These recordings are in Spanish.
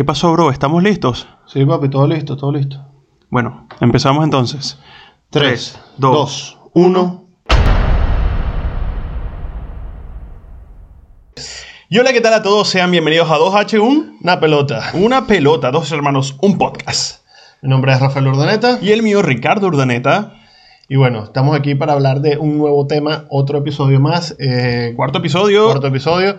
¿Qué pasó, bro? ¿Estamos listos? Sí, papi, todo listo, todo listo. Bueno, empezamos entonces. 3, dos, 2, 1. Y hola, ¿qué tal a todos? Sean bienvenidos a 2H1, Una pelota. una pelota, dos hermanos, un podcast. Mi nombre es Rafael Urdaneta. Y el mío, Ricardo Urdaneta. Y bueno, estamos aquí para hablar de un nuevo tema, otro episodio más. eh, Cuarto episodio. cuarto episodio.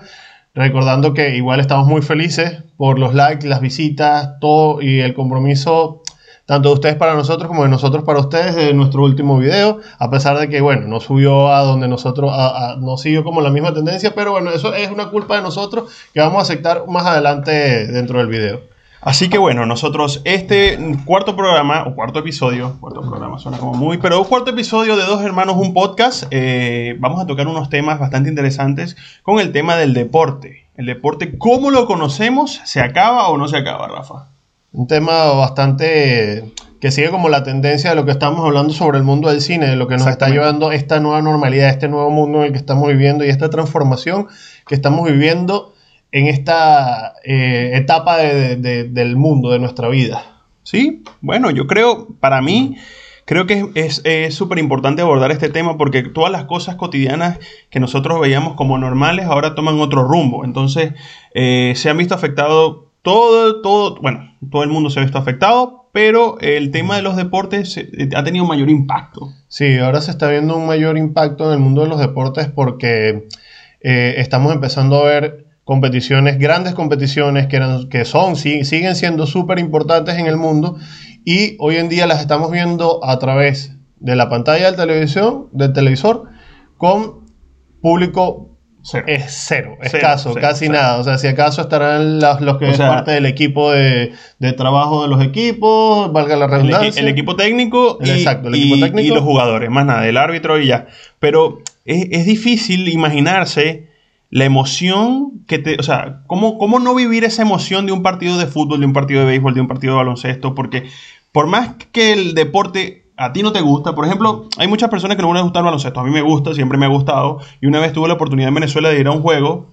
Recordando que igual estamos muy felices por los likes, las visitas, todo y el compromiso tanto de ustedes para nosotros como de nosotros para ustedes de nuestro último video, a pesar de que, bueno, no subió a donde nosotros, no siguió como la misma tendencia, pero bueno, eso es una culpa de nosotros que vamos a aceptar más adelante dentro del video. Así que bueno, nosotros este cuarto programa, o cuarto episodio, cuarto programa suena como muy, pero cuarto episodio de Dos Hermanos, un podcast, eh, vamos a tocar unos temas bastante interesantes con el tema del deporte. El deporte, ¿cómo lo conocemos? ¿Se acaba o no se acaba, Rafa? Un tema bastante que sigue como la tendencia de lo que estamos hablando sobre el mundo del cine, de lo que nos está llevando esta nueva normalidad, este nuevo mundo en el que estamos viviendo y esta transformación que estamos viviendo en esta eh, etapa de- de- del mundo, de nuestra vida. Sí, bueno, yo creo, para mí, creo que es súper importante abordar este tema porque todas las cosas cotidianas que nosotros veíamos como normales ahora toman otro rumbo. Entonces, eh, se han visto afectados todo, todo, bueno, todo el mundo se ha visto afectado, pero el tema de los deportes eh, ha tenido mayor impacto. Sí, ahora se está viendo un mayor impacto en el mundo de los deportes porque eh, estamos empezando a ver competiciones, grandes competiciones que, eran, que son, sí, siguen siendo súper importantes en el mundo y hoy en día las estamos viendo a través de la pantalla del televisión, del televisor, con público Cero. es cero, Cero, escaso, cero, casi nada. O sea, si acaso estarán las- los que O es parte del equipo de, de trabajo de los equipos, valga la redundancia. el equipo técnico y, Exacto, el equipo y- técnico. y los jugadores, más nada, el árbitro y ya. Pero es, es difícil imaginarse la emoción que te. O sea, ¿cómo, ¿cómo no vivir esa emoción de un partido de fútbol, de un partido de béisbol, de un partido de baloncesto? Porque por más que el deporte a ti no te gusta, por ejemplo, hay muchas personas que no les gusta el baloncesto. A mí me gusta, siempre me ha gustado. Y una vez tuve la oportunidad en Venezuela de ir a un juego.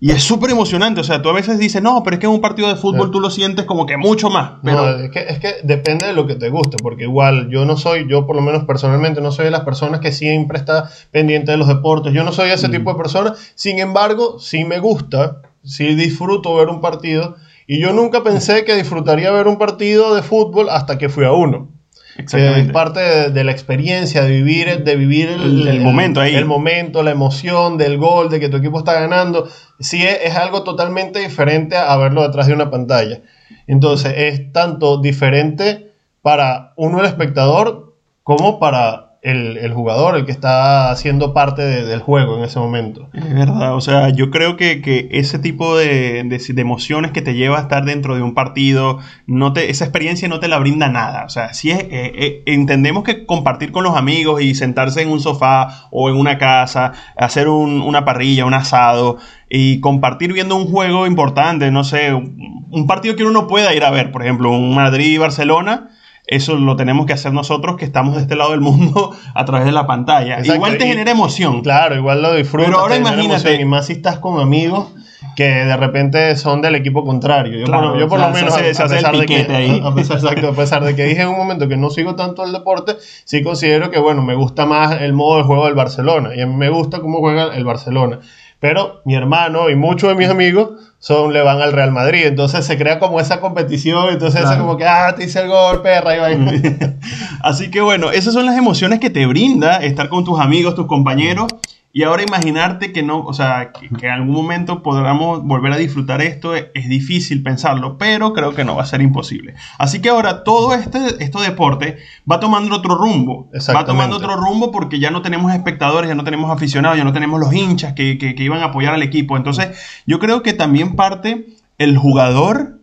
Y es súper emocionante. O sea, tú a veces dices, no, pero es que en un partido de fútbol Sí. tú lo sientes como que mucho más. Pero, No, es que, es que depende de lo que te guste, porque igual yo no soy, yo por lo menos personalmente no soy de las personas que siempre está pendiente de los deportes, yo no soy ese tipo de persona, sin embargo, sí me gusta, sí disfruto ver un partido, y yo nunca pensé que disfrutaría ver un partido de fútbol hasta que fui a uno. Es Exactamente. parte de, de la experiencia, de vivir, de vivir El- el momento ahí. El momento, la emoción del gol, de que tu equipo está ganando. Sí, es, algo totalmente diferente a verlo detrás de una pantalla. Entonces, es tanto diferente para uno, el espectador, como para el, jugador, el que está haciendo parte de- del juego en ese momento. Es verdad, o sea, yo creo que, que ese tipo de, de- emociones que te lleva a estar dentro de un partido, no te, esa experiencia no te la brinda nada. O sea, sí es, eh, eh, entendemos que compartir con los amigos y sentarse en un sofá o en una casa, hacer un- una parrilla, un asado y compartir viendo un juego importante, no sé, un partido que uno no pueda ir a ver, por ejemplo, un Madrid-Barcelona. Eso lo tenemos que hacer nosotros que estamos de este lado del mundo a través de la pantalla. Exacto, Igual te y- genera emoción. Claro, igual lo disfrutas. Pero ahora imagínate- Y más si estás con amigos que de repente son del equipo contrario. Yo Claro, por, yo por o sea, lo menos, a- se pesar de que- piquete ahí. a pesar- exacto, a pesar de que dije en un momento que no sigo tanto el deporte, sí considero que, bueno, me gusta más el modo de juego del Barcelona. Y a mí me gusta cómo juega el Barcelona. Pero mi hermano y muchos de mis amigos son, le van al Real Madrid. Entonces se crea como esa competición. Entonces Claro. es como que, ah, te hice el gol, perra. Y va. Así que bueno, esas son las emociones que te brinda estar con tus amigos, tus compañeros. Y ahora imaginarte que no, o sea, que, que en algún momento podamos volver a disfrutar esto, es, es difícil pensarlo, pero creo que no va a ser imposible. Así que ahora todo este, este deporte va tomando otro rumbo. Va tomando otro rumbo porque ya no tenemos espectadores, ya no tenemos aficionados, ya no tenemos los hinchas que, que- que iban a apoyar al equipo. Entonces, yo creo que también parte el jugador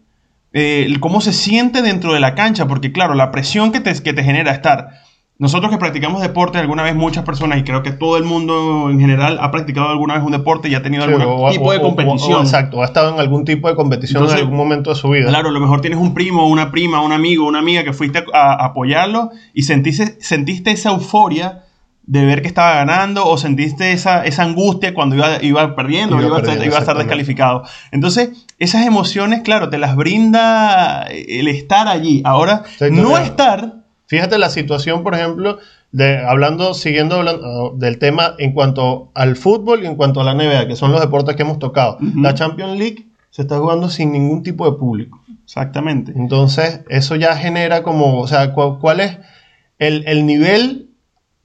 eh, cómo se siente dentro de la cancha, porque claro, la presión que te, que te genera estar. Nosotros que practicamos deporte, alguna vez muchas personas, y creo que todo el mundo en general ha practicado alguna vez un deporte y ha tenido Sí, algún tipo o- de competición. o- exacto, ha estado en algún tipo de competición Entonces, en algún momento de su vida. Claro, a lo mejor tienes un primo, una prima, un amigo, una amiga que fuiste a, a apoyarlo y sentiste, sentiste esa euforia de ver que estaba ganando o sentiste esa, esa angustia cuando iba, iba perdiendo, Iba iba, a estar- perdiendo, iba a estar descalificado. Entonces, esas emociones, claro, te las brinda el estar allí. Ahora, Sí, no estar, Fíjate la situación, por ejemplo, de hablando, siguiendo hablando, uh, del tema en cuanto al fútbol y en cuanto a la NBA, que son los deportes que hemos tocado. La Champions League se está jugando sin ningún tipo de público. exactamente. Entonces, eso ya genera como, o sea, cu- ¿cuál es el, el nivel?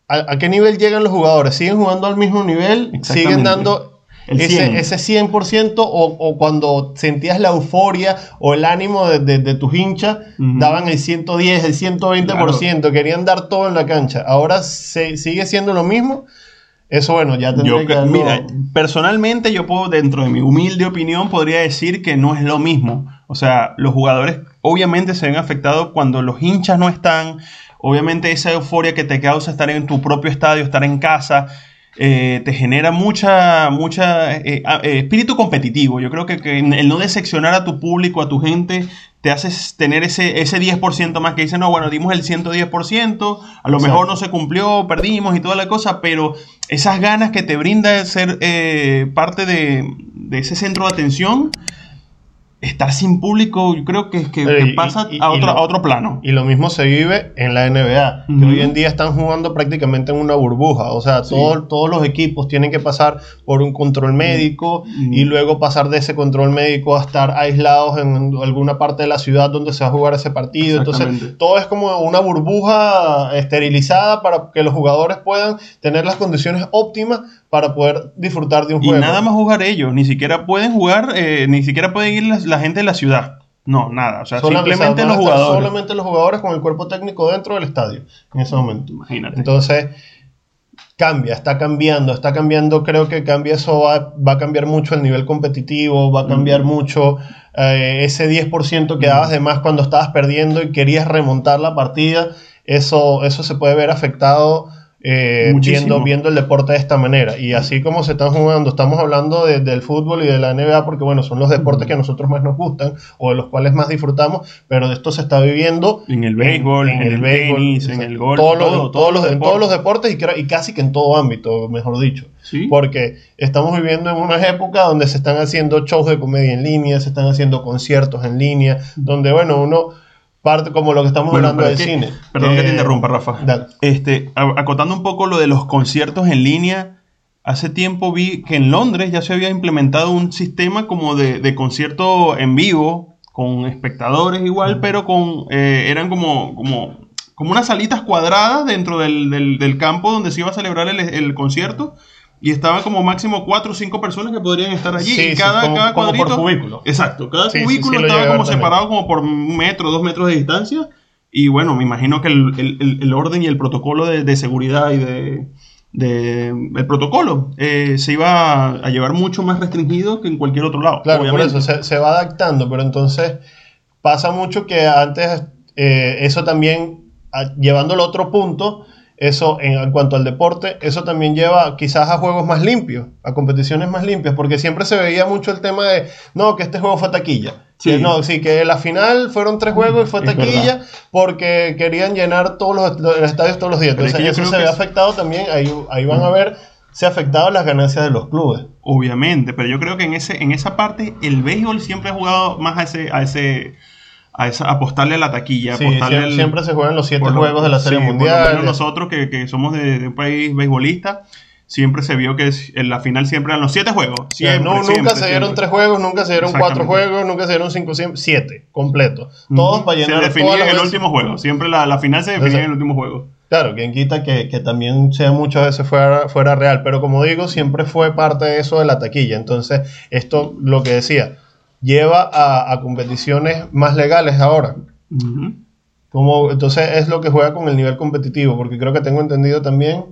A, a qué nivel llegan los jugadores? ¿Siguen jugando al mismo nivel? ¿Siguen dando El 100. Ese, ese 100% o, o cuando sentías la euforia o el ánimo de, de- de tus hinchas, daban el 110, el 120%, querían dar todo en la cancha. Ahora se, sigue siendo lo mismo. Eso, bueno, ya tendría Yo, que mira, personalmente yo puedo, dentro de mi humilde opinión, podría decir que no es lo mismo. O sea, los jugadores obviamente se ven afectados cuando los hinchas no están. Obviamente esa euforia que te causa estar en tu propio estadio, estar en casa, eh, te genera mucha, mucha eh, eh, espíritu competitivo. Yo creo que, que el no decepcionar a tu público, a tu gente, te hace tener ese, ese 10% más que dicen, no, bueno, dimos el 110%, a lo mejor no se cumplió, perdimos y toda la cosa, pero esas ganas que te brinda ser eh, parte de, de ese centro de atención, estar sin público, yo creo que, que, que y- pasa y- a, otro, lo- a otro plano. Y lo mismo se vive en la NBA, que hoy en día están jugando prácticamente en una burbuja. O sea, Sí. todo- todos los equipos tienen que pasar por un control médico y luego pasar de ese control médico a estar aislados en alguna parte de la ciudad donde se va a jugar ese partido. Entonces, todo es como una burbuja esterilizada para que los jugadores puedan tener las condiciones óptimas para poder disfrutar de un Y juego. nada más jugar ellos, ni siquiera pueden jugar, eh, ni siquiera pueden ir la, la gente de la ciudad. No, nada, o sea, Sola- simplemente o sea, los jugadores. Solamente los jugadores con el cuerpo técnico dentro del estadio en ese momento. Imagínate. Entonces, cambia, está cambiando, está cambiando, creo que cambia eso, va, va a cambiar mucho el nivel competitivo, va a cambiar mucho eh, ese 10% que dabas de más cuando estabas perdiendo y querías remontar la partida, eso, eso se puede ver afectado. Eh, viendo, viendo el deporte de esta manera y así como se están jugando estamos hablando de- del fútbol y de la NBA porque bueno son los deportes que a nosotros más nos gustan o de los cuales más disfrutamos pero de esto se está viviendo En el béisbol, en, el, tenis, en el golf, todos los, todo, todos los- los en todos los deportes. y, creo- y casi que en todo ámbito, mejor dicho. Sí. Porque estamos viviendo en una época donde se están haciendo shows de comedia en línea, se están haciendo conciertos en línea, donde, bueno, uno parte como lo que estamos Bueno, hablando del es que- cine. Perdón que Eh, te interrumpa, Rafa. dale. Este, acotando un poco lo de los conciertos en línea, hace tiempo vi que en Londres ya se había implementado un sistema como de, de concierto en vivo, con espectadores igual, pero con eh, eran como, como, como unas salitas cuadradas dentro del, del- del campo donde se iba a celebrar el, el concierto. Y estaban como máximo cuatro o cinco personas que podrían estar allí. Sí, y sí, cada, como- cada como por cuadrito. cubículo. Exacto. Cada Sí, sí, cubículo sí lo estaba como también. separado como por un metro, dos metros de distancia. Y bueno, me imagino que el, el- el- orden y el protocolo de, de seguridad y de, de- el protocolo eh, se iba a, a llevar mucho más restringido que en cualquier otro lado. Claro, obviamente. por eso se, se va adaptando, pero entonces pasa mucho que antes eh, eso también, a- llevándolo a otro punto, eso en, cuanto al deporte, eso también lleva quizás a juegos más limpios, a competiciones más limpias, porque siempre se veía mucho el tema de, no, que este juego fue taquilla. Sí. Que no, sí, que la final fueron tres juegos y fue taquilla porque querían llenar todos los, los estadios todos los días. Pero es Entonces que eso se ve es- afectado también, ahí, ahí van a ver, se ha afectado las ganancias de los clubes. Obviamente, pero yo creo que en ese en esa parte el béisbol siempre ha jugado más a ese a ese a esa apostarle a la taquilla, Sí, apostarle siempre, siempre se juegan los siete juegos de la Serie sí, por lo Mundial. menos nosotros que, que somos de, de un país beisbolista, siempre se vio que en la final siempre eran los siete juegos. Siempre, no- nunca siempre, se dieron tres juegos, nunca se dieron cuatro juegos, nunca se dieron cinco, siempre, siete completos. Todos Ujú. para llenar Se definía en el veces. último juego. Siempre la, la final se definía en el último juego. Claro, quien quita que, que también sea muchas veces fuera, fuera real, pero como digo, siempre fue parte de eso de la taquilla. Entonces, esto, lo que decía, lleva a, a competiciones más legales ahora. Como, entonces es lo que juega con el nivel competitivo, porque creo que tengo entendido también,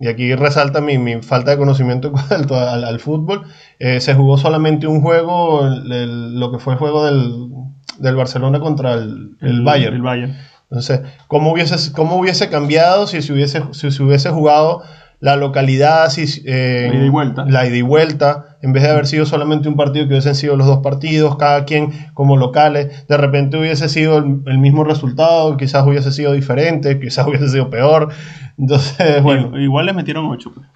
y aquí resalta mi, mi falta de conocimiento en cuanto al, al fútbol, eh, se jugó solamente un juego, el- el- lo que fue el juego del, del Barcelona contra el, el Bayern. El Bayern. Entonces, ¿cómo hubiese, cómo hubiese cambiado si se hubiese, si se hubiese jugado la localidad, si, eh, La ida y vuelta. la ida y vuelta, en vez de haber sido solamente un partido, que hubiesen sido los dos partidos, cada quien como locales, de repente hubiese sido el, el mismo resultado, quizás hubiese sido diferente, quizás hubiese sido peor. Entonces, bueno, Igual les metieron ocho. pues.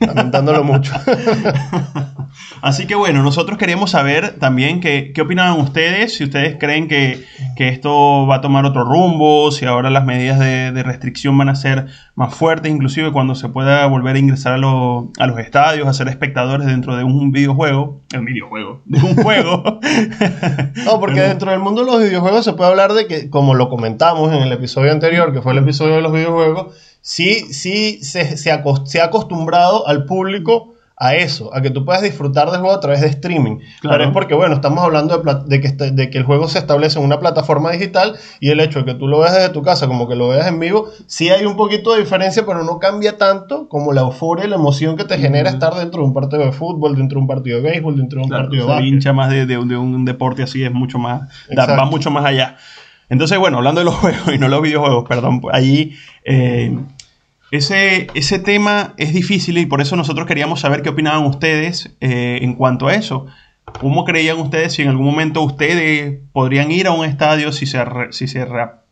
Lamentándolo mucho. Así que bueno, nosotros queríamos saber también qué, qué opinaban ustedes, si ustedes creen que, que, esto va a tomar otro rumbo, si ahora las medidas de, de, restricción van a ser más fuertes, inclusive cuando se pueda volver a ingresar a, lo, a los estadios, a ser espectadores dentro de un videojuego, el videojuego, de un juego. no, porque dentro del mundo de los videojuegos se puede hablar de que, como lo comentamos en el episodio anterior, que fue el episodio de los videojuegos, sí, sí se, se, ha acostumbrado al público a eso, a que tú puedas disfrutar del juego a través de streaming. Claro. Pero es porque, bueno, estamos hablando de, de, que, de, que, el juego se establece en una plataforma digital y el hecho de que tú lo veas desde tu casa como que lo veas en vivo, sí hay un poquito de diferencia, pero no cambia tanto como la euforia y la emoción que te genera estar dentro de un partido de fútbol, dentro de un partido de béisbol, dentro de un claro, partido de básquet. hincha más de, de, un deporte así es mucho más, da, va mucho más allá. Entonces, bueno, hablando de los juegos y no los videojuegos, perdón, allí... Eh, ese, ese, tema es difícil y por eso nosotros queríamos saber qué opinaban ustedes eh, en cuanto a eso. ¿Cómo creían ustedes si en algún momento ustedes podrían ir a un estadio si se, re, si se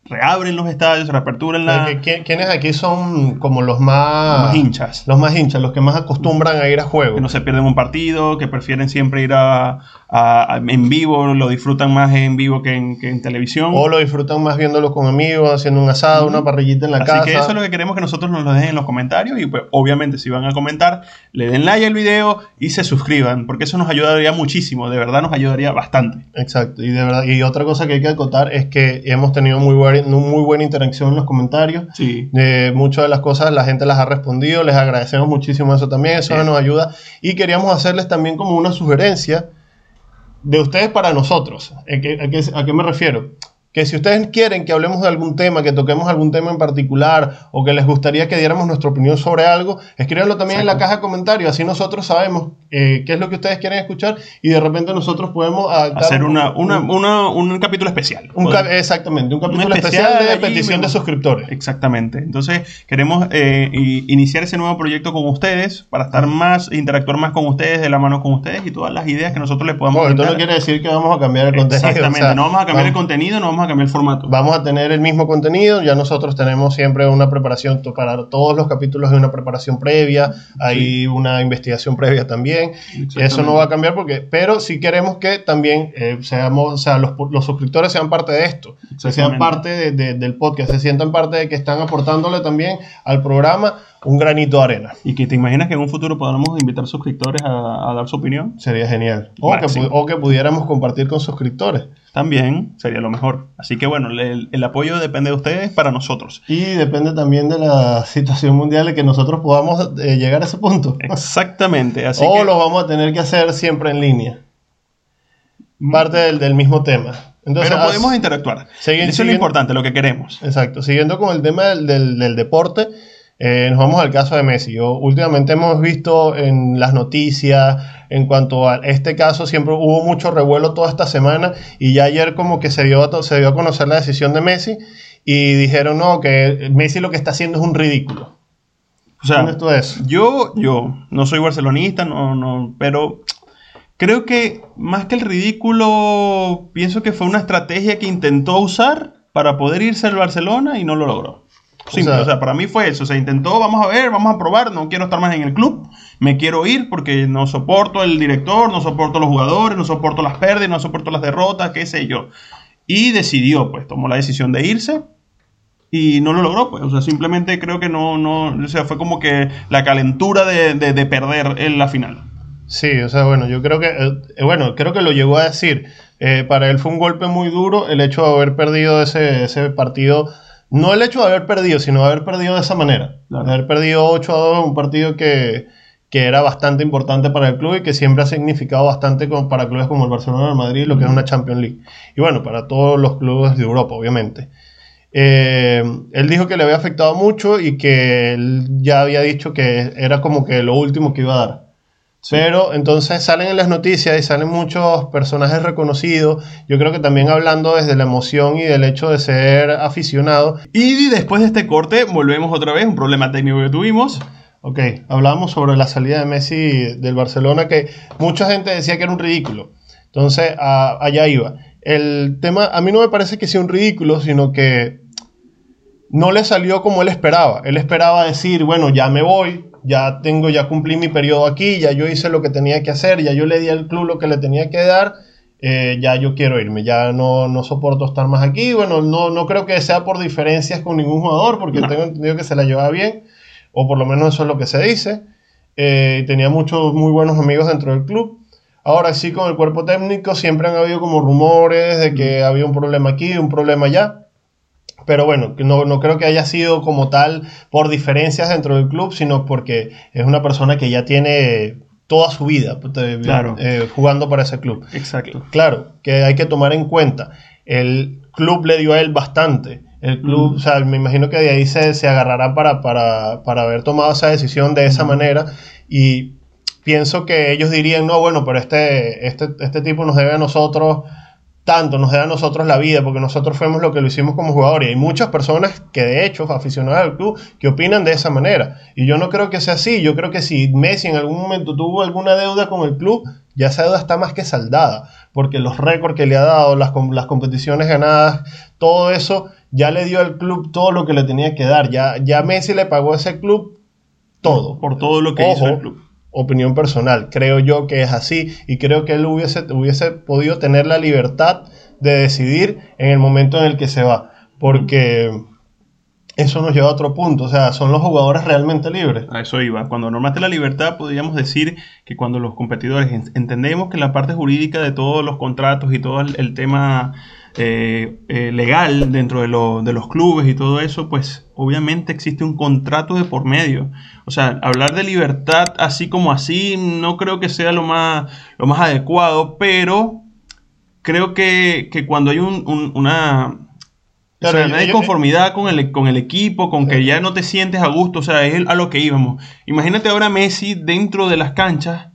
reabren los estadios, reaperturan la... ¿Quiénes aquí son como los más... Los más hinchas. Los más hinchas, los que más acostumbran a ir a juego. Que no se pierden un partido, que prefieren siempre ir a, a, a en vivo, lo disfrutan más en vivo que en, que en, televisión. O lo disfrutan más viéndolo con amigos, haciendo un asado, uh -huh. una parrillita en la Así casa. Así que eso es lo que queremos que nosotros nos lo dejen en los comentarios y pues obviamente si van a comentar, le den like al video y se suscriban, porque eso nos ayudaría muchísimo, de verdad nos ayudaría bastante. Exacto, y de verdad, y otra cosa que hay que acotar es que hemos tenido muy buena, muy buena interacción en los comentarios. Sí. Eh, muchas de las cosas la gente las ha respondido, les agradecemos muchísimo eso también, eso sí. nos ayuda. Y queríamos hacerles también como una sugerencia de ustedes para nosotros. ¿A qué, a qué, a qué me refiero? Que si ustedes quieren que hablemos de algún tema, que toquemos algún tema en particular o que les gustaría que diéramos nuestra opinión sobre algo, escríbanlo también Exacto. en la caja de comentarios, así nosotros sabemos eh, qué es lo que ustedes quieren escuchar y de repente nosotros podemos hacer una, una, una, un capítulo especial. Un exactamente, un capítulo especial, especial, de petición de suscriptores. Exactamente. Entonces queremos eh, iniciar ese nuevo proyecto con ustedes para estar más, interactuar más con ustedes, de la mano con ustedes y todas las ideas que nosotros les podamos dar. Esto no quiere decir que vamos a cambiar el contenido. Exactamente, o sea, no vamos a cambiar vamos, el contenido, no vamos a cambiar el formato. Vamos a tener el mismo contenido, ya nosotros tenemos siempre una preparación para todos los capítulos de una preparación previa, hay sí. una investigación previa también. Eso no va a cambiar porque, pero sí queremos que también eh, seamos, o sea, los, los, suscriptores sean parte de esto, que sean parte de, de, del podcast, se sientan parte de que están aportándole también al programa un granito de arena. ¿Y que te imaginas que en un futuro podamos invitar suscriptores a, a dar su opinión? Sería genial. O que, o que, pudiéramos compartir con suscriptores. También sería lo mejor. Así que bueno, el, el, apoyo depende de ustedes para nosotros. Y depende también de la situación mundial de que nosotros podamos eh, llegar a ese punto. Exactamente. Así o que... lo vamos a tener que hacer siempre en línea. Parte del, del mismo tema. Entonces, Pero podemos interactuar. Eso es lo importante, lo que queremos. Exacto. Siguiendo con el tema del, del, del deporte, eh, nos vamos al caso de Messi. Yo, últimamente hemos visto en las noticias, en cuanto a este caso, siempre hubo mucho revuelo toda esta semana y ya ayer como que se dio, a, se dio a conocer la decisión de Messi y dijeron, no, que Messi lo que está haciendo es un ridículo. O sea, esto es? yo, yo no soy barcelonista, no, no, pero creo que más que el ridículo, pienso que fue una estrategia que intentó usar para poder irse al Barcelona y no lo logró. Simple, o sea, o sea, para mí fue eso. O sea, intentó, vamos a ver, vamos a probar, no quiero estar más en el club, me quiero ir porque no soporto el director, no soporto los jugadores, no soporto las pérdidas, no soporto las derrotas, qué sé yo. Y decidió, pues, tomó la decisión de irse y no lo logró, pues. O sea, simplemente creo que no, no, o sea, fue como que la calentura de, de, de perder en la final. Sí, o sea, bueno, yo creo que, eh, bueno, creo que lo llegó a decir. Eh, para él fue un golpe muy duro el hecho de haber perdido ese, ese partido no el hecho de haber perdido, sino de haber perdido de esa manera. Claro. De haber perdido 8 a 2 un partido que, que, era bastante importante para el club y que siempre ha significado bastante para clubes como el Barcelona el Madrid, lo que uh -huh. es una Champions League. Y bueno, para todos los clubes de Europa, obviamente. Eh, él dijo que le había afectado mucho y que él ya había dicho que era como que lo último que iba a dar. Pero entonces salen en las noticias y salen muchos personajes reconocidos. Yo creo que también hablando desde la emoción y del hecho de ser aficionado. Y después de este corte, volvemos otra vez, un problema técnico que tuvimos. Ok, hablábamos sobre la salida de Messi del Barcelona, que mucha gente decía que era un ridículo. Entonces, allá iba. El tema, a mí no me parece que sea un ridículo, sino que no le salió como él esperaba. Él esperaba decir, bueno, ya me voy, ya tengo, ya cumplí mi periodo aquí, ya yo hice lo que tenía que hacer, ya yo le di al club lo que le tenía que dar, eh, ya yo quiero irme, ya no, no soporto estar más aquí. Bueno, no, no creo que sea por diferencias con ningún jugador, porque tengo entendido que se la llevaba bien, o por lo menos eso es lo que se dice. Eh, tenía muchos muy buenos amigos dentro del club. Ahora sí, con el cuerpo técnico siempre han habido como rumores de que había un problema aquí, un problema allá. Pero bueno, no, no creo que haya sido como tal por diferencias dentro del club, sino porque es una persona que ya tiene toda su vida pues, eh, jugando para ese club. Exacto. Claro, que hay que tomar en cuenta. El club le dio a él bastante. El club, mm. o sea, me imagino que de ahí se, se agarrará para, para, para, haber tomado esa decisión de esa manera. Y pienso que ellos dirían, no, bueno, pero este, este, este tipo nos debe a nosotros tanto, nos debe a nosotros la vida, porque nosotros fuimos lo que lo hicimos como jugador. Y hay muchas personas que de hecho, aficionados al club, que opinan de esa manera. Y yo no creo que sea así. Yo creo que si Messi en algún momento tuvo alguna deuda con el club, ya esa deuda está más que saldada, porque los récords que le ha dado, las, las competiciones ganadas, todo eso ya le dio al club todo lo que le tenía que dar. Ya, ya Messi le pagó a ese club todo. Por todo lo que hizo el club opinión personal. Creo yo que es así y creo que él hubiese, hubiese podido tener la libertad de decidir en el momento en el que se va. Porque eso nos lleva a otro punto. O sea, son los jugadores realmente libres. A eso iba. Cuando normaste la libertad, podríamos decir que cuando los competidores entendemos que la parte jurídica de todos los contratos y todo el tema eh, eh, legal dentro de, de, los clubes y todo eso, pues obviamente existe un contrato de por medio. O sea, hablar de libertad así como así no creo que sea lo más, lo más adecuado, pero creo que, cuando hay un, una... hay conformidad con el, con el equipo, con que ya no te sientes a gusto, o sea, es a lo que íbamos. Imagínate ahora Messi dentro de las canchas,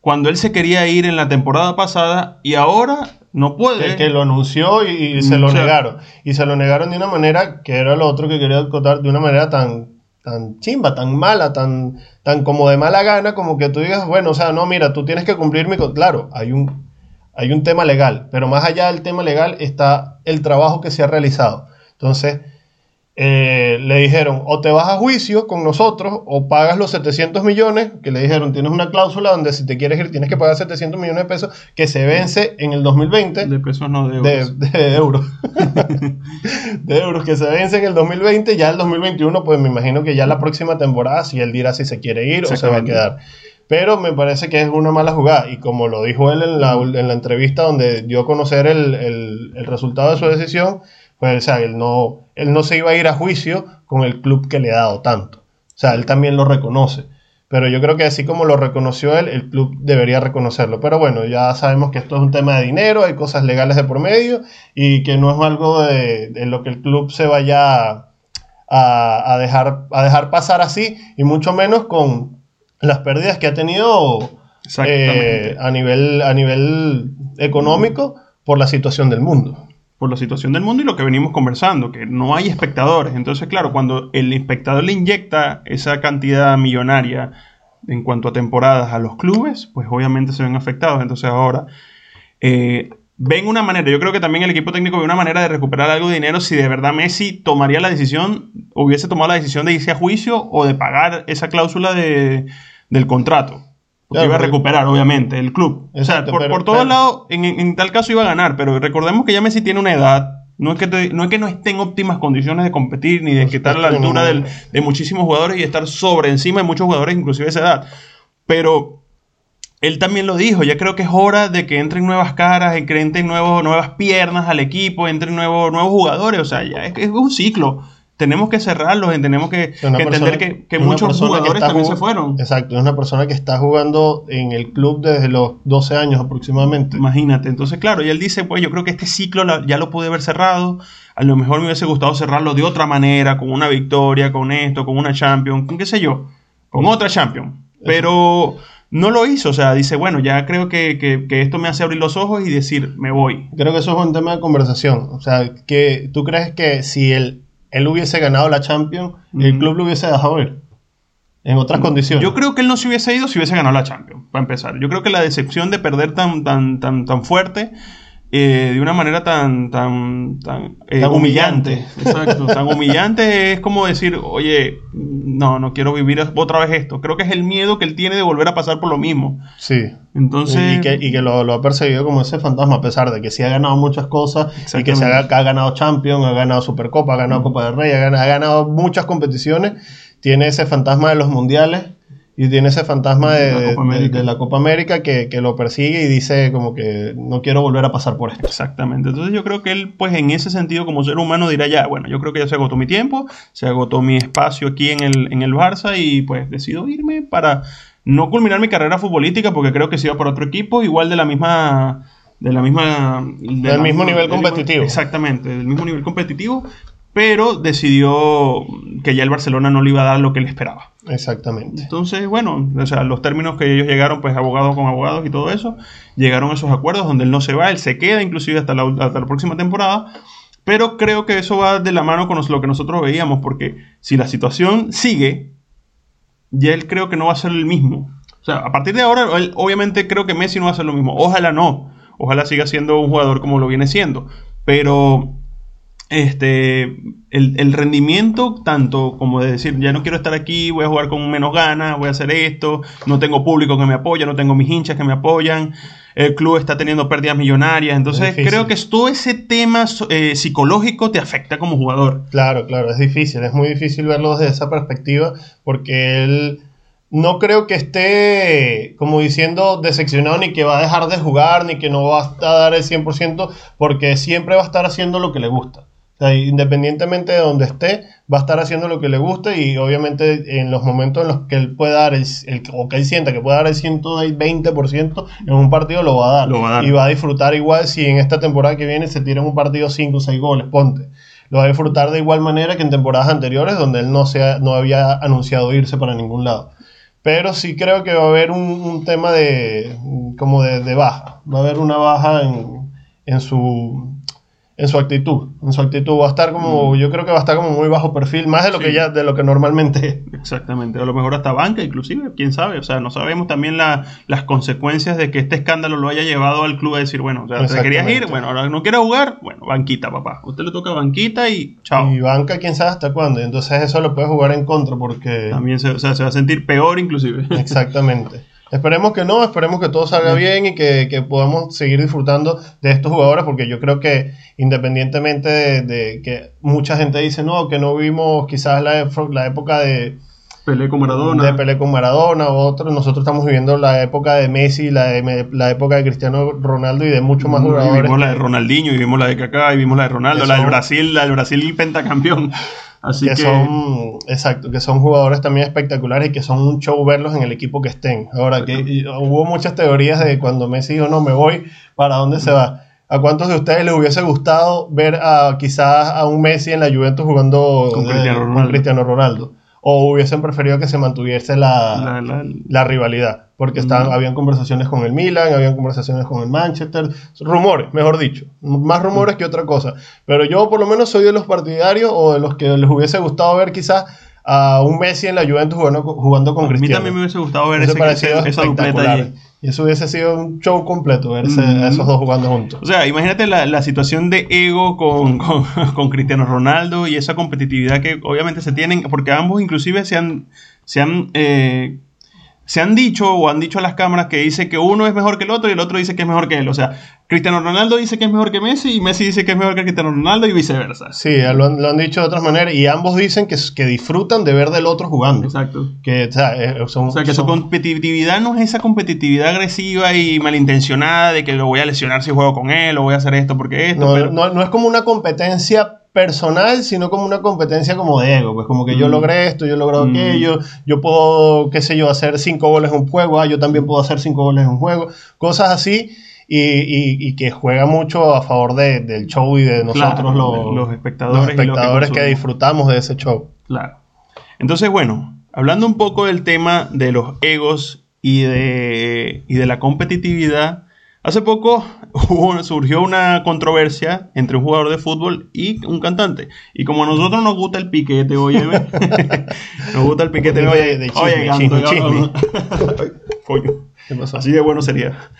cuando él se quería ir en la temporada pasada y ahora no puede. Que, lo anunció y, se lo negaron. Y se lo negaron de una manera que era lo otro que quería contar, de una manera tan, tan chimba, tan mala, tan, tan como de mala gana, como que tú digas, bueno, o sea, no, mira, tú tienes que cumplir mi... Claro, hay un, hay un tema legal, pero más allá del tema legal está el trabajo que se ha realizado. Entonces, eh, le dijeron o te vas a juicio con nosotros o pagas los 700 millones, que le dijeron tienes una cláusula donde si te quieres ir tienes que pagar 700 millones de pesos que se vence en el 2020. De pesos no, de euros. De, euros. de euros que se vence en el 2020, ya el 2021 pues me imagino que ya la próxima temporada si él dirá si se quiere ir o se va a quedar. Pero me parece que es una mala jugada y como lo dijo él en la, en la entrevista donde dio a conocer el, el, el resultado de su decisión, pues, o sea, él no, él no se iba a ir a juicio con el club que le ha dado tanto. O sea, él también lo reconoce. Pero yo creo que así como lo reconoció él, el club debería reconocerlo. Pero bueno, ya sabemos que esto es un tema de dinero, hay cosas legales de por medio y que no es algo de, lo que el club se vaya a, dejar, a dejar pasar así y mucho menos con las pérdidas que ha tenido eh, a, nivel, a nivel económico por la situación del mundo por la situación del mundo y lo que venimos conversando, que no hay espectadores. Entonces, claro, cuando el espectador le inyecta esa cantidad millonaria en cuanto a temporadas a los clubes, pues obviamente se ven afectados. Entonces ahora eh, ven una manera, yo creo que también el equipo técnico ve una manera de recuperar algo de dinero si de verdad Messi tomaría la decisión, hubiese tomado la decisión de irse a juicio o de pagar esa cláusula de, del contrato iba a recuperar, obviamente, el club. o sea, por, por todos lados, en, tal caso iba a ganar, pero recordemos que ya Messi tiene una edad. No es, que no es que no esté en óptimas condiciones de competir, ni de estar a la altura de muchísimos jugadores y estar sobre encima de muchos jugadores, inclusive esa edad. Pero él también lo dijo, ya creo que es hora de que entren nuevas caras, que entren nuevos, nuevas piernas al equipo, entren nuevos, nuevos jugadores, o sea, ya es un ciclo tenemos que cerrarlos, tenemos que, entender que, muchos jugadores también se fueron. Exacto, es una persona que está jugando en el club desde los 12 años aproximadamente. Imagínate, entonces claro, y él dice, pues yo creo que este ciclo ya lo pude haber cerrado, a lo mejor me hubiese gustado cerrarlo de otra manera, con una victoria, con esto, con una Champion, con qué sé yo, con otra Champion, pero... no lo hizo. O sea, dice, bueno, ya creo que, que, esto me hace abrir los ojos y decir, me voy. Creo que eso es un tema de conversación. O sea, que tú crees que si el él hubiese ganado la Champions el club lo hubiese dejado ir. En otras condiciones. Yo creo que él no se hubiese ido si hubiese ganado la Champions, para empezar. Yo creo que la decepción de perder tan, tan, tan, tan fuerte eh, de una manera tan, tan, tan, eh, Tan humillante. humillante. Exacto, tan humillante es como decir, oye, no, no quiero vivir otra vez esto. Creo que es el miedo que él tiene de volver a pasar por lo mismo. Sí. Entonces, y que, y que lo, lo ha perseguido como ese fantasma, a pesar de que sí ha ganado muchas cosas y que, se ha, ha ganado Champions, ha ganado Supercopa, ha ganado Copa del Rey, ha ganado, ha ganado muchas competiciones, tiene ese fantasma de los mundiales y tiene ese fantasma de, La Copa de- América. de la Copa América que, que lo persigue y dice como que no quiero volver a pasar por esto. Exactamente. Entonces yo creo que él, pues en ese sentido, como ser humano, dirá ya, bueno, yo creo que ya se agotó mi tiempo, se agotó mi espacio aquí en el, en el Barça y pues decido irme para no culminar mi carrera futbolística porque creo que se iba por otro equipo, igual de la misma... De la misma... de Del mismo nivel competitivo. exactamente, del mismo nivel competitivo, pero decidió que ya el Barcelona no le iba a dar lo que él esperaba. Exactamente. Entonces, bueno, o sea, los términos que ellos llegaron, pues abogados con abogados y todo eso, llegaron a esos acuerdos donde él no se va, él se queda inclusive hasta la, hasta la próxima temporada, pero creo que eso va de la mano con lo que nosotros veíamos, porque si la situación sigue, ya él creo que no va a ser el mismo. O sea, a partir de ahora, él- obviamente creo que Messi no va a ser lo mismo. Ojalá no. Ojalá siga siendo un jugador como lo viene siendo. Pero este, el, el rendimiento, tanto como de decir, ya no quiero estar aquí, voy a jugar con menos ganas, voy a hacer esto, no tengo público que me apoya, no tengo mis hinchas que me apoyan, el club está teniendo pérdidas millonarias, entonces creo que todo ese tema eh, psicológico te afecta como jugador. Claro, claro, es difícil, es muy difícil verlo desde esa perspectiva porque él no creo que esté como diciendo decepcionado ni que va a dejar de jugar ni que no va a dar el 100% porque siempre va a estar haciendo lo que le gusta. O sea, independientemente de donde esté, va a estar haciendo lo que le gusta y obviamente en los momentos en los que él pueda dar el, el- o que él sienta que puede dar el 120% en un partido lo va a dar. Lo va a dar. Y va a disfrutar igual si en esta temporada que viene se tira en un partido 5 o 6 goles, ponte. Lo va a disfrutar de igual manera que en temporadas anteriores donde él no, se ha- no había anunciado irse para ningún lado. Pero sí creo que va a haber un, un tema de como de, de baja. Va a haber una baja en, en su en su actitud. En su actitud va a estar como, yo creo que va a estar como muy bajo perfil, más de lo Sí. que ya, de lo que normalmente es. Exactamente, a lo mejor hasta banca inclusive, quién sabe, o sea, no sabemos también la- las consecuencias de que este escándalo lo haya llevado al club a decir, bueno, o sea, te querías ir, bueno, ahora no quieres jugar, bueno, banquita, papá, usted le toca banquita y chao. Y banca, quién sabe hasta cuándo. Entonces eso lo puede jugar en contra porque... También se, o sea, se va a sentir peor inclusive. Exactamente. Esperemos que no, esperemos que todo salga bien y que, que podamos seguir disfrutando de estos jugadores, porque yo creo que independientemente de, de que mucha gente dice, no, que no vimos quizás la, la época de, Pelé con Maradona. de Pelé con Maradona o otros, nosotros estamos viviendo la época de Messi, la, de- la época de Cristiano Ronaldo y de muchos más Y jugadores. vimos la de Ronaldinho, y vimos la de Kaká, y vimos la de Ronaldo, la del Brasil, la del Brasil pentacampeón. Así que, que, son exacto que son jugadores también espectaculares y que son un show verlos en el equipo que estén. Ahora que y hubo muchas teorías de cuando Messi dijo no me voy para dónde se va a cuántos de ustedes les hubiese gustado ver a quizás a un Messi en la Juventus jugando Con Ronaldo. Cristiano Ronaldo o hubiesen preferido que se mantuviese la, la- rivalidad porque estaban, Mm. habían conversaciones con el Milan, habían conversaciones con el Manchester, rumores, mejor dicho, más rumores que otra cosa. Pero yo por lo menos soy de los partidarios o de los que les hubiese gustado ver quizás a un Messi en la Juventus jugando, con- jugando con a mí Cristiano. también me hubiese gustado ver Eso ese, ese- esa dupleta espectacular. allí. Y eso hubiese sido un show completo ver ese- Mm. esos dos jugando juntos. O sea, imagínate la, la situación de ego con, con, con Cristiano Ronaldo y esa competitividad que obviamente se tienen, porque ambos inclusive se han, se han, eh, se han dicho o han dicho a las cámaras que dice que uno es mejor que el otro y el otro dice que es mejor que él. O sea, Cristiano Ronaldo dice que es mejor que Messi y Messi dice que es mejor que Cristiano Ronaldo y viceversa. Sí, lo han, lo han dicho de otras maneras y ambos dicen que, que disfrutan de ver del otro jugando. Exacto. Que, o sea, eh, son, O sea, que su competitividad no es esa competitividad agresiva y malintencionada de que lo voy a lesionar si juego con él o voy a hacer esto porque esto. No, pero- no, no es como una competencia personal, sino como una competencia como de ego, pues como que yo Mm. logré esto, yo logré Mm. aquello, yo puedo, qué sé yo, hacer cinco goles en un juego, ah, yo también puedo hacer cinco goles en un juego, cosas así, y, y- y que juega mucho a favor de- del show y de nosotros Claro, los, los espectadores los los que espectadores que, consumimos. disfrutamos de ese show. Claro. Entonces, bueno, hablando un poco del tema de los egos y de, y de la competitividad, hace poco hubo- surgió una controversia entre un jugador de fútbol y un cantante. Y como a nosotros nos gusta el piquete, oye, nos gusta el piquete, oye, de chisme, oye, chisme, canto, Coño. ¿Qué pasó? Así de bueno sería.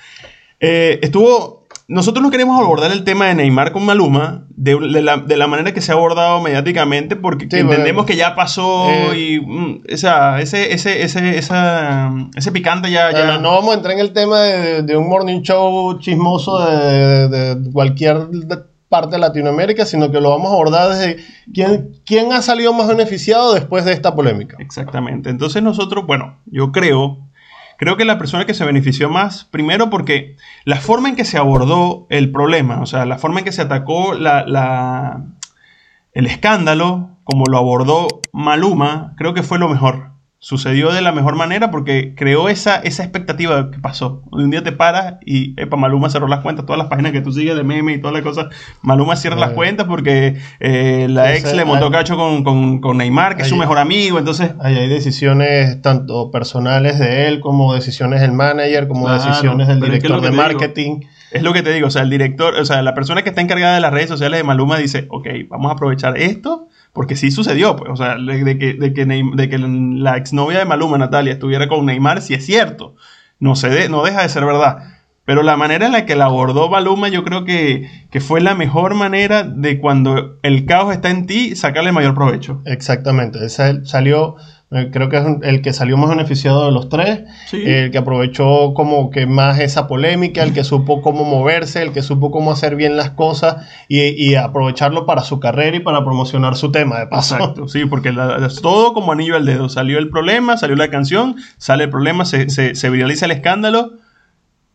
Eh, estuvo nosotros no queremos abordar el tema de Neymar con Maluma de, de la, de la manera que se ha abordado mediáticamente porque Sí, entendemos bueno, que ya pasó eh, y mm, esa, ese, ese, ese, esa, ese picante ya... ya No, no vamos a entrar en el tema de, de un morning show chismoso de cualquier parte de Latinoamérica, sino que lo vamos a abordar desde quién, quién ha salido más beneficiado después de esta polémica. Exactamente. Entonces nosotros, bueno, yo creo, creo que la persona que se benefició más, primero porque la forma en que se abordó el problema, o sea, la forma en que se atacó el escándalo, como lo abordó Maluma, creo que fue lo mejor. Sucedió de la mejor manera porque creó esa, esa expectativa que pasó. Un día te paras y, epa, Maluma cerró las cuentas, todas las páginas que tú sigues de meme y todas las cosas, Maluma cierra las cuentas porque eh, la ex le montó cacho con, con- con Neymar, que es su mejor amigo, entonces... Ahí hay decisiones tanto personales de él como decisiones del manager, como Claro, decisiones del director de digo. marketing. Es lo que te digo, o sea, el director, o sea, la persona que está encargada de las redes sociales de Maluma dice, ok, vamos a aprovechar esto, porque sí sucedió, pues, o sea, de, que, de, que de que la exnovia de Maluma, Natalia, estuviera con Neymar, sí es cierto, no, se de- no deja de ser verdad. Pero la manera en la que la abordó Maluma, yo creo que, que fue la mejor manera de cuando el caos está en ti, sacarle mayor provecho. Exactamente, ese salió, creo que es el que salió más beneficiado de los tres, Sí. el que aprovechó como que más esa polémica, el que supo cómo moverse, el que supo cómo hacer bien las cosas y, y aprovecharlo para su carrera y para promocionar su tema, de paso. Exacto, sí, porque la- es todo como anillo al dedo. Salió el problema, salió la canción, sale el problema, se, se, se viraliza el escándalo,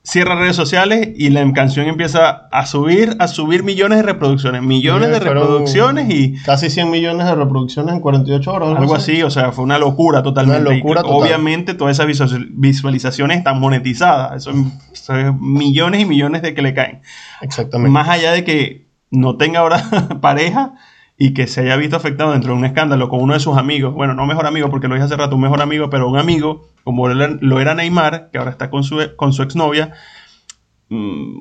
cierra redes sociales y la canción empieza a subir, a subir millones de reproducciones, millones de reproducciones y Casi 100 millones de reproducciones en 48 horas. ¿no? algo así, o sea, fue una locura totalmente. Una locura total. Obviamente todas esas visual- visualizaciones están monetizadas, es millones y millones de que le caen. Exactamente. Más allá de que no tenga ahora pareja y que se haya visto afectado dentro de un escándalo con uno de sus amigos, bueno, no mejor amigo porque lo dije hace rato, un mejor amigo, pero un amigo, como lo era- Neymar, que ahora está con su, con su exnovia. mm,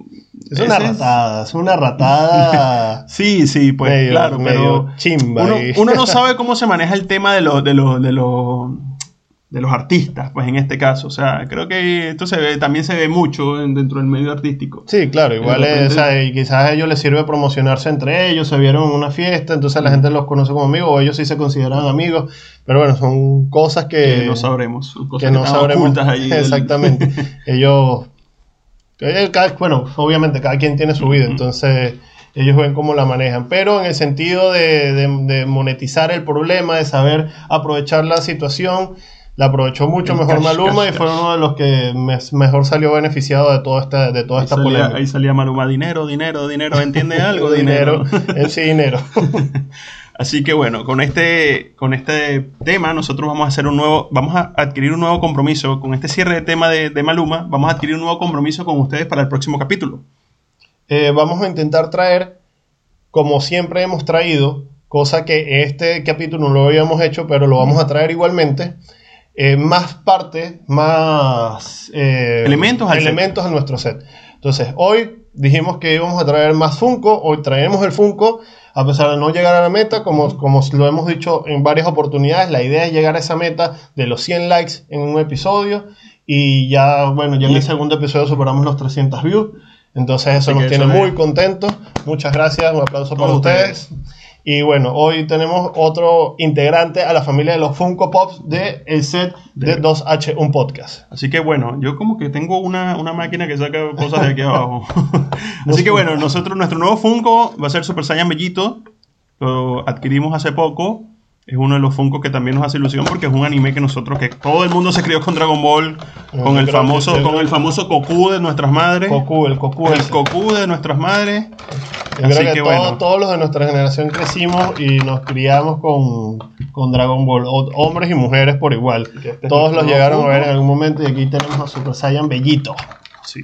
Es una ratada, es una ratada Sí, sí, pues medio, claro, medio pero chimba. uno, uno no sabe cómo se maneja el tema de los de los de los de los artistas, pues en este caso, o sea, creo que esto se ve, también se ve mucho en- dentro del medio artístico. Sí, claro, igual repente- es, o sea, y quizás a ellos les sirve promocionarse entre ellos, se vieron en una fiesta, entonces la gente los conoce como amigos, o ellos sí se consideran amigos, pero bueno, son cosas que, que no sabremos, son cosas que no sabremos. ocultas ahí del- Exactamente. ellos, eh, cada- bueno, obviamente cada quien tiene su vida, entonces ellos ven cómo la manejan, pero en el sentido de, de- de monetizar el problema, de saber aprovechar la situación, la aprovechó mucho El mejor cash, Maluma cash, y fue cash. uno de los que me- mejor salió beneficiado de toda esta, de toda ahí, esta salía, polémica. ahí salía Maluma, dinero, dinero, dinero, ¿entiende algo? dinero. En sí, dinero. Así que bueno, con este, con este tema nosotros vamos a hacer un nuevo, vamos a adquirir un nuevo compromiso, con este cierre de tema de, de Maluma, vamos a adquirir un nuevo compromiso con ustedes para el próximo capítulo. Eh, vamos a intentar traer, como siempre hemos traído, cosa que este capítulo no lo habíamos hecho, pero lo vamos a traer igualmente, eh, más partes, más eh, Elementos al set. elementos a nuestro set. Entonces, hoy dijimos que íbamos a traer más Funko, hoy traemos el Funko, a pesar de no llegar a la meta, como, como lo hemos dicho en varias oportunidades, la idea es llegar a esa meta de los 100 likes en un episodio, y ya, bueno, ya en el segundo episodio superamos los 300 views, entonces eso Así nos tiene eso muy contentos. Muchas gracias, un aplauso para ustedes. Y bueno, hoy tenemos otro integrante a la familia de los Funko Pops de el set de De- 2H, un podcast. Así que bueno, yo como que tengo una, una máquina que saca cosas de aquí abajo. Así que bueno, nosotros, nuestro nuevo Funko va a ser Super Saiyan Bellito. Lo adquirimos hace poco. Es uno de los Funko que también nos hace ilusión porque es un anime que nosotros, que todo el mundo se crió con Dragon Ball, con el famoso, con el famoso Goku de nuestras madres. Goku, el Goku. el. Goku de nuestras madres. Yo Así creo que, que todo- bueno. todos los de nuestra generación crecimos y nos criamos con, con Dragon Ball, o- hombres y mujeres por igual. Este es Todos los llegaron a ver en algún momento y aquí tenemos a Super Saiyan Bellito. Sí.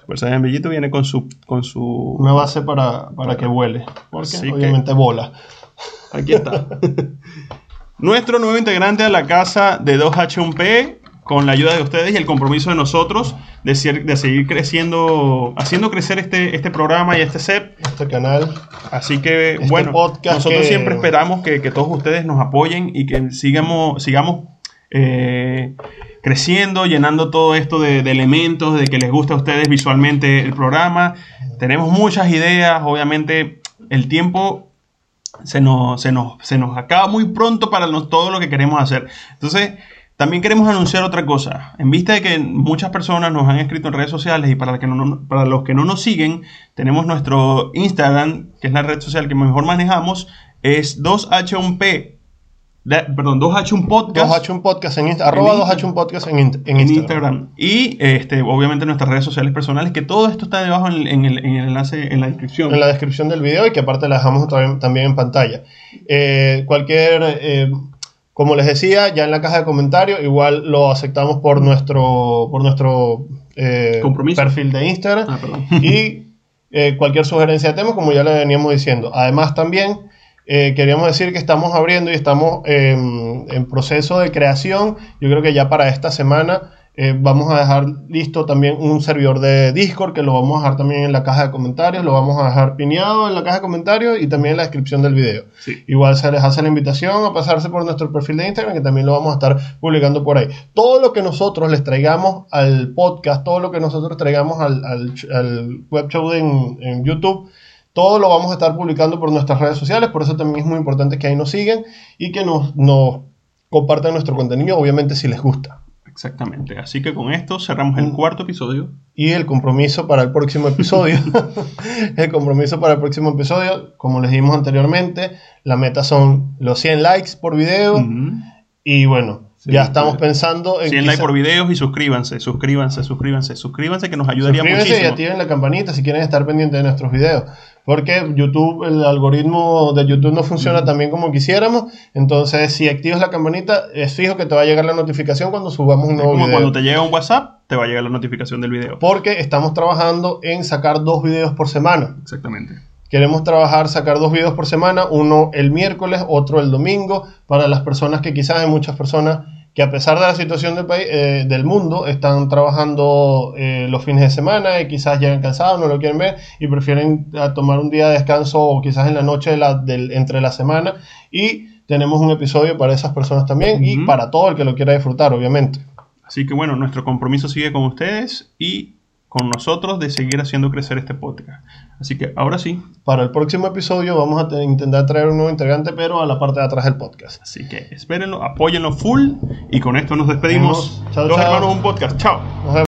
Super Saiyan Bellito viene con su, con su Una base para, para que vuele. Porque Así que- obviamente bola. Aquí está. Nuestro nuevo integrante a la casa de 2H1P, con la ayuda de ustedes y el compromiso de nosotros de, ser- de seguir creciendo, haciendo crecer este, este programa y este set. Este canal. Así que, Este bueno, podcast nosotros que- siempre esperamos que, que todos ustedes nos apoyen y que sigamos, sigamos eh, creciendo, llenando todo esto de, de elementos, de que les gusta a ustedes visualmente el programa. Tenemos muchas ideas, obviamente el tiempo se nos, se nos, se nos acaba muy pronto para todo lo que queremos hacer. Entonces, también queremos anunciar otra cosa. En vista de que muchas personas nos han escrito en redes sociales y para, para los que no nos siguen, tenemos nuestro Instagram, que es la red social que mejor manejamos, es 2H1P, de- perdón, 2H1 Podcast 2H1 Podcast en Instagram. Arroba Instagram. 2H1 Podcast en, en en Instagram. Instagram. Y este, obviamente nuestras redes sociales personales, que todo esto está debajo en, en el, en el enlace en la descripción. En la descripción del video y que aparte la dejamos también, también en pantalla. Eh, cualquier, eh, como les decía, ya en la caja de comentarios, igual lo aceptamos por nuestro, por nuestro eh, Compromiso. perfil de Instagram. Ah, y cualquier sugerencia de tema, como ya le veníamos diciendo. Además, también eh, queríamos decir que estamos abriendo y estamos eh, en proceso de creación. Yo creo que ya para esta semana eh, vamos a dejar listo también un servidor de Discord que lo vamos a dejar también en la caja de comentarios, lo vamos a dejar pineado en la caja de comentarios y también en la descripción del video. Sí. Igual se les hace la invitación a pasarse por nuestro perfil de Instagram, que también lo vamos a estar publicando por ahí. Todo lo que nosotros les traigamos al podcast, todo lo que nosotros traigamos al, al, al web show en, en YouTube, todo lo vamos a estar publicando por nuestras redes sociales. Por eso también es muy importante que ahí nos sigan y que nos, nos compartan nuestro contenido, obviamente si les gusta. Exactamente. Así que con esto cerramos el cuarto episodio. Y el compromiso para el próximo episodio. el compromiso para el próximo episodio, como les dijimos anteriormente, la meta son los 100 likes por video. Y bueno, Sí, ya estamos sí. pensando en 100 quizá- likes por videos y suscríbanse, suscríbanse, suscríbanse, suscríbanse que nos ayudaría Suscríbanse y muchísimo. activen la campanita si quieren estar pendientes de nuestros videos. Porque YouTube, el algoritmo de YouTube no funciona tan bien como quisiéramos. Entonces, si activas la campanita, es fijo que te va a llegar la notificación cuando subamos un Es nuevo como video. cuando te llega un WhatsApp, te va a llegar la notificación del video. Porque estamos trabajando en sacar dos videos por semana. Exactamente. Queremos trabajar, sacar dos videos por semana, uno el miércoles, otro el domingo, para las personas que quizás hay muchas personas que a pesar de la situación del país, eh, del mundo, están trabajando eh, los fines de semana y quizás llegan cansados, no lo quieren ver y prefieren ah, tomar un día de descanso o quizás en la noche de la- del, entre la semana y tenemos un episodio para esas personas también y para todo el que lo quiera disfrutar, obviamente. Así que bueno, nuestro compromiso sigue con ustedes y con nosotros de seguir haciendo crecer este podcast. Así que ahora sí, Para el próximo episodio vamos a te- intentar traer un nuevo integrante, pero a la parte de atrás del podcast. así que espérenlo, apóyenlo full y con esto nos despedimos. Dos chao. hermanos, un podcast. Chao. Nos vemos.